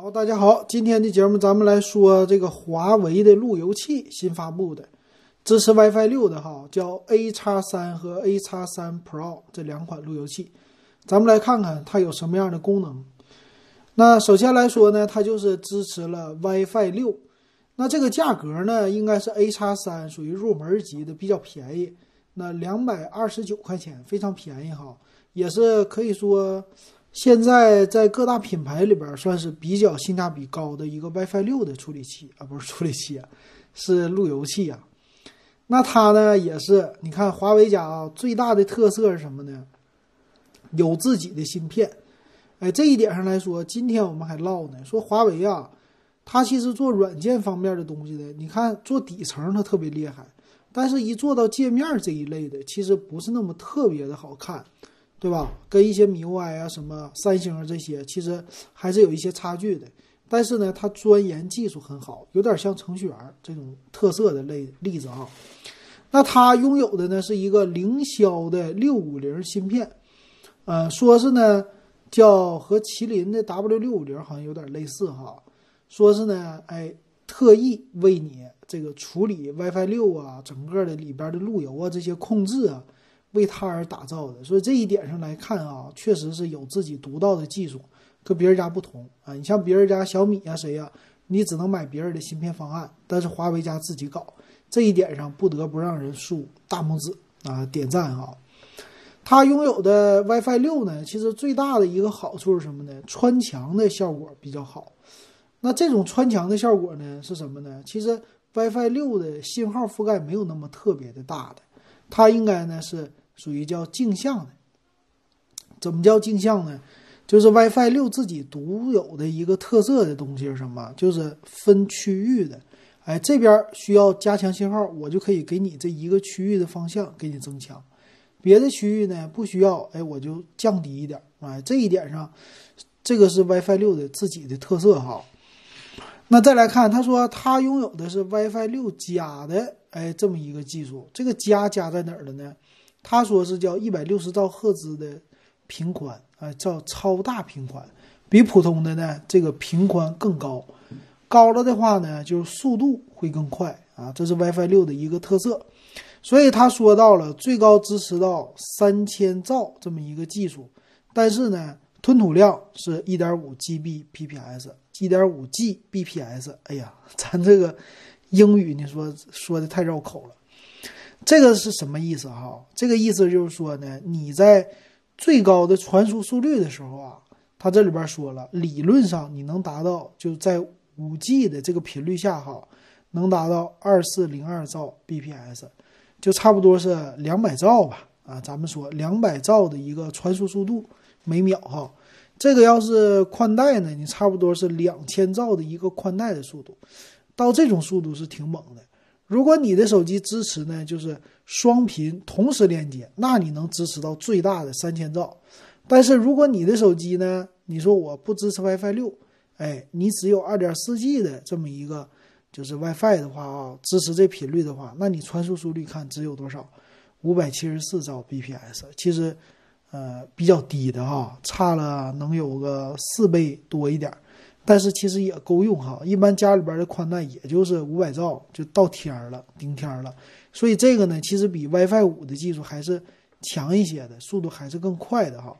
好，大家好，今天的节目咱们来说这个华为的路由器新发布的，支持 WiFi 六的哈，叫 A 叉三和 A 叉三 Pro 这两款路由器，咱们来看看它有什么样的功能。那首先来说呢，它就是支持了 WiFi 六，那这个价格呢，应该是 A 叉三属于入门级的，比较便宜，那两百二十九块钱，非常便宜哈，也是可以说。现在在各大品牌里边算是比较性价比高的一个 WiFi 六的处理器啊，不是处理器啊，是路由器啊。那它呢也是，你看华为家啊最大的特色是什么呢？有自己的芯片。哎，这一点上来说，今天我们还唠呢，说华为啊，它其实做软件方面的东西的，你看做底层它特别厉害，但是一做到界面这一类的，其实不是那么特别的好看。对吧？跟一些米 UI 啊、什么三星啊这些，其实还是有一些差距的。但是呢，它钻研技术很好，有点像程序员这种特色的类例子啊。那它拥有的呢是一个凌霄的六五零芯片，呃，说是呢叫和麒麟的 W 六五零好像有点类似哈。说是呢，哎，特意为你这个处理 WiFi 六啊，整个的里边的路由啊这些控制啊。为它而打造的，所以这一点上来看啊，确实是有自己独到的技术，跟别人家不同啊。你像别人家小米呀、谁呀，你只能买别人的芯片方案，但是华为家自己搞，这一点上不得不让人竖大拇指啊，点赞啊。它拥有的 WiFi 六呢，其实最大的一个好处是什么呢？穿墙的效果比较好。那这种穿墙的效果呢，是什么呢？其实 WiFi 六的信号覆盖没有那么特别的大的，它应该呢是。属于叫镜像的，怎么叫镜像呢？就是 WiFi 六自己独有的一个特色的东西是什么？就是分区域的。哎，这边需要加强信号，我就可以给你这一个区域的方向给你增强；别的区域呢不需要，哎，我就降低一点。哎，这一点上，这个是 WiFi 六的自己的特色哈。那再来看，他说他拥有的是 WiFi 六加的，哎，这么一个技术。这个加加在哪儿了呢？他说是叫一百六十兆赫兹的频宽，啊，叫超大频宽，比普通的呢这个频宽更高，高了的话呢，就是速度会更快啊，这是 WiFi 六的一个特色。所以他说到了最高支持到三千兆这么一个技术，但是呢，吞吐量是一点五 Gbps，一点五 Gbps。哎呀，咱这个英语你说说的太绕口了。这个是什么意思哈？这个意思就是说呢，你在最高的传输速率的时候啊，它这里边说了，理论上你能达到就在五 G 的这个频率下哈，能达到二四零二兆 bps，就差不多是两百兆吧啊，咱们说两百兆的一个传输速度每秒哈，这个要是宽带呢，你差不多是两千兆的一个宽带的速度，到这种速度是挺猛的。如果你的手机支持呢，就是双频同时连接，那你能支持到最大的三千兆。但是如果你的手机呢，你说我不支持 WiFi 六，哎，你只有二点四 G 的这么一个就是 WiFi 的话啊，支持这频率的话，那你传输速率看只有多少？五百七十四兆 bps，其实呃比较低的哈，差了能有个四倍多一点。但是其实也够用哈，一般家里边的宽带也就是五百兆就到天了，顶天了。所以这个呢，其实比 WiFi 五的技术还是强一些的，速度还是更快的哈。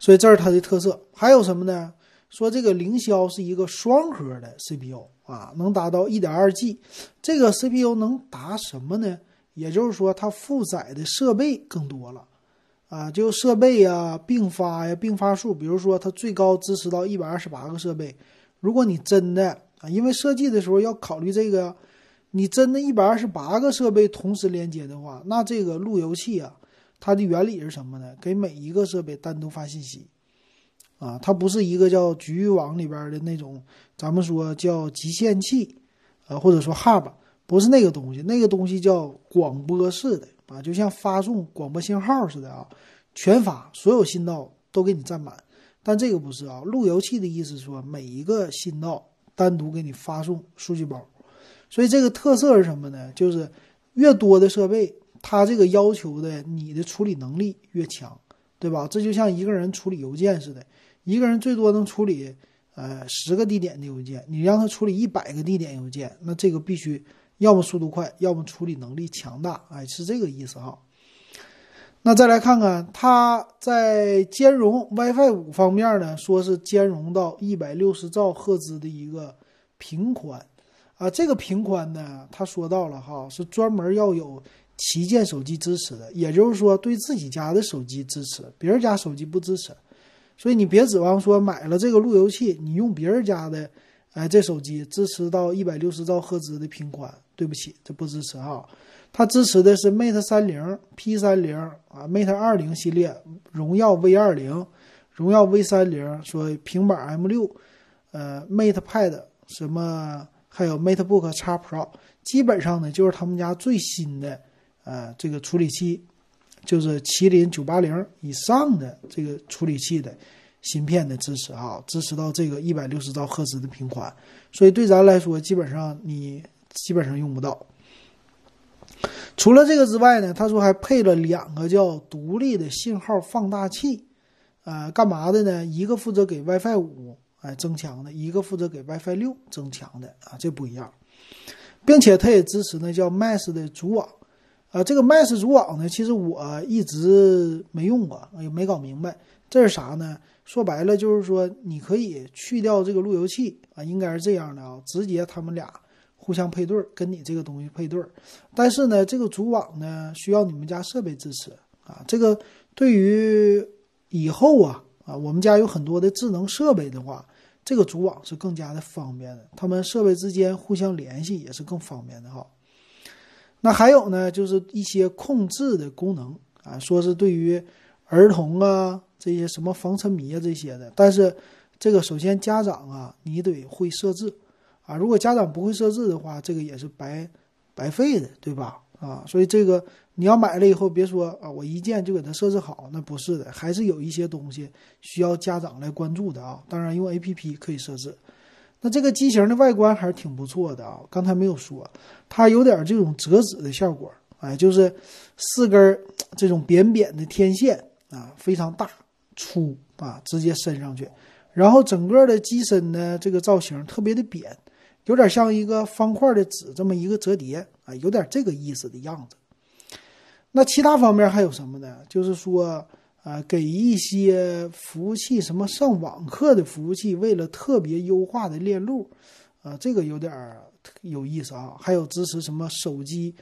所以这是它的特色。还有什么呢？说这个凌霄是一个双核的 CPU 啊，能达到一点二 G。这个 CPU 能达什么呢？也就是说它负载的设备更多了。啊，就设备呀，并发呀，并发数，比如说它最高支持到一百二十八个设备。如果你真的啊，因为设计的时候要考虑这个，你真的一百二十八个设备同时连接的话，那这个路由器啊，它的原理是什么呢？给每一个设备单独发信息，啊，它不是一个叫局域网里边的那种，咱们说叫集线器，呃，或者说 hub，不是那个东西，那个东西叫广播式的。啊，就像发送广播信号似的啊，全发所有信道都给你占满，但这个不是啊，路由器的意思说每一个信道单独给你发送数据包，所以这个特色是什么呢？就是越多的设备，它这个要求的你的处理能力越强，对吧？这就像一个人处理邮件似的，一个人最多能处理呃十个地点的邮件，你让他处理一百个地点邮件，那这个必须要么速度快，要么处理能力强大，哎，是这个意思哈。那再来看看它在兼容 WiFi 五方面呢，说是兼容到一百六十兆赫兹的一个频宽啊，这个频宽呢，他说到了哈，是专门要有旗舰手机支持的，也就是说对自己家的手机支持，别人家手机不支持，所以你别指望说买了这个路由器，你用别人家的，哎，这手机支持到一百六十兆赫兹的频宽，对不起，这不支持哈。它支持的是 Mate 三零、P 三零啊，Mate 二零系列，荣耀 V 二零，荣耀 V 三零，说平板 M 六，呃，Mate Pad 什么，还有 MateBook X Pro，基本上呢就是他们家最新的，呃，这个处理器，就是麒麟九八零以上的这个处理器的芯片的支持哈，支持到这个一百六十兆赫兹的频宽，所以对咱来说，基本上你基本上用不到。除了这个之外呢，他说还配了两个叫独立的信号放大器，呃，干嘛的呢？一个负责给 WiFi 五哎增强的，一个负责给 WiFi 六增强的啊，这不一样。并且它也支持呢叫 Mesh 的组网，啊，这个 Mesh 组网呢，其实我一直没用过，也没搞明白这是啥呢？说白了就是说你可以去掉这个路由器啊，应该是这样的啊，直接他们俩。互相配对儿，跟你这个东西配对儿，但是呢，这个组网呢需要你们家设备支持啊。这个对于以后啊啊，我们家有很多的智能设备的话，这个组网是更加的方便的，他们设备之间互相联系也是更方便的哈。那还有呢，就是一些控制的功能啊，说是对于儿童啊这些什么防沉迷啊这些的，但是这个首先家长啊，你得会设置。啊，如果家长不会设置的话，这个也是白白费的，对吧？啊，所以这个你要买了以后，别说啊，我一键就给它设置好，那不是的，还是有一些东西需要家长来关注的啊。当然，用 A P P 可以设置。那这个机型的外观还是挺不错的啊，刚才没有说，它有点这种折纸的效果，哎，就是四根这种扁扁的天线啊，非常大粗啊，直接伸上去，然后整个的机身呢，这个造型特别的扁。有点像一个方块的纸这么一个折叠啊，有点这个意思的样子。那其他方面还有什么呢？就是说，呃，给一些服务器，什么上网课的服务器，为了特别优化的链路，啊，这个有点有意思啊。还有支持什么手机，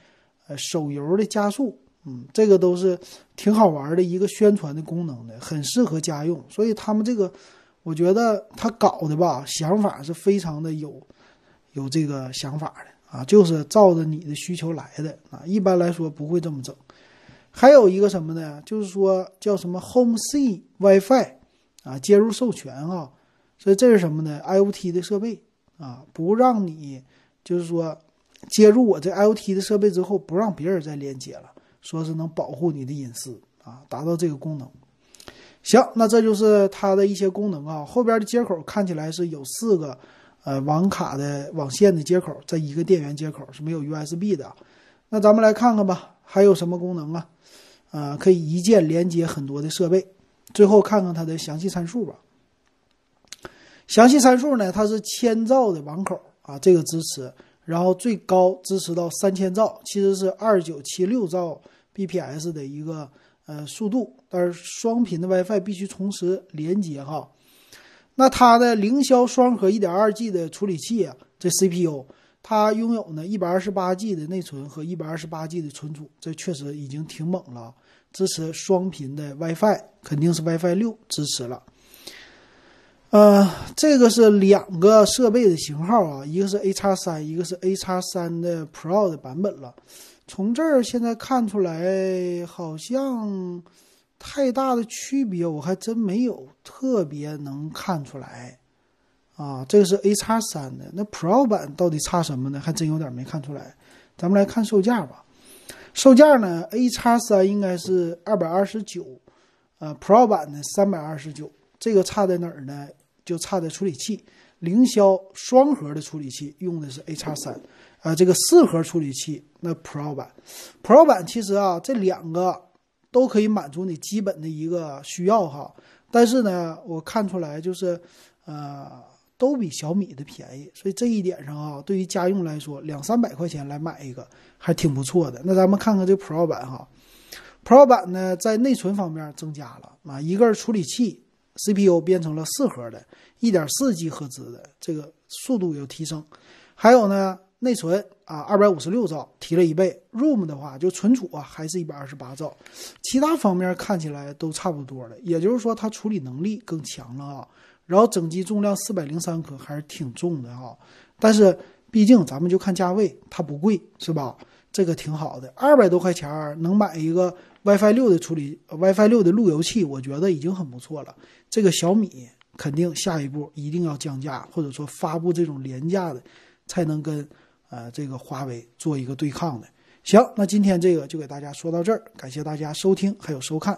呃，手游的加速，嗯，这个都是挺好玩的一个宣传的功能的，很适合家用。所以他们这个，我觉得他搞的吧，想法是非常的有。有这个想法的啊，就是照着你的需求来的啊。一般来说不会这么整。还有一个什么呢？就是说叫什么 Home C WiFi 啊，接入授权啊。所以这是什么呢？IOT 的设备啊，不让你就是说接入我这 IOT 的设备之后，不让别人再连接了，说是能保护你的隐私啊，达到这个功能。行，那这就是它的一些功能啊。后边的接口看起来是有四个。呃，网卡的网线的接口在一个电源接口是没有 USB 的，那咱们来看看吧，还有什么功能啊？呃，可以一键连接很多的设备。最后看看它的详细参数吧。详细参数呢，它是千兆的网口啊，这个支持，然后最高支持到三千兆，其实是二九七六兆 bps 的一个呃速度，但是双频的 WiFi 必须同时连接哈。那它的凌霄双核 1.2G 的处理器啊，这 CPU 它拥有呢 128G 的内存和 128G 的存储，这确实已经挺猛了。支持双频的 WiFi，肯定是 WiFi 六支持了。呃，这个是两个设备的型号啊，一个是 A 叉三，一个是 A 叉三的 Pro 的版本了。从这儿现在看出来，好像。太大的区别我还真没有特别能看出来，啊，这个是 A 叉三的，那 Pro 版到底差什么呢？还真有点没看出来。咱们来看售价吧，售价呢，A 叉三应该是二百二十九，呃，Pro 版呢三百二十九。这个差在哪儿呢？就差在处理器，凌霄双核的处理器用的是 A 叉三，啊，这个四核处理器那 Pro 版，Pro 版其实啊这两个。都可以满足你基本的一个需要哈，但是呢，我看出来就是，呃，都比小米的便宜，所以这一点上啊，对于家用来说，两三百块钱来买一个还挺不错的。那咱们看看这 Pro 版哈，Pro 版呢在内存方面增加了啊，一个处理器 CPU 变成了四核的，一点四 G 赫兹的，这个速度有提升。还有呢，内存啊，二百五十六兆提了一倍，ROM 的话就存储啊还是一百二十八兆，其他方面看起来都差不多了，也就是说它处理能力更强了啊。然后整机重量四百零三克，还是挺重的啊。但是毕竟咱们就看价位，它不贵是吧？这个挺好的，二百多块钱能买一个 WiFi 六的处理 WiFi 六的路由器，我觉得已经很不错了。这个小米肯定下一步一定要降价，或者说发布这种廉价的，才能跟呃这个华为做一个对抗的。行，那今天这个就给大家说到这儿，感谢大家收听还有收看。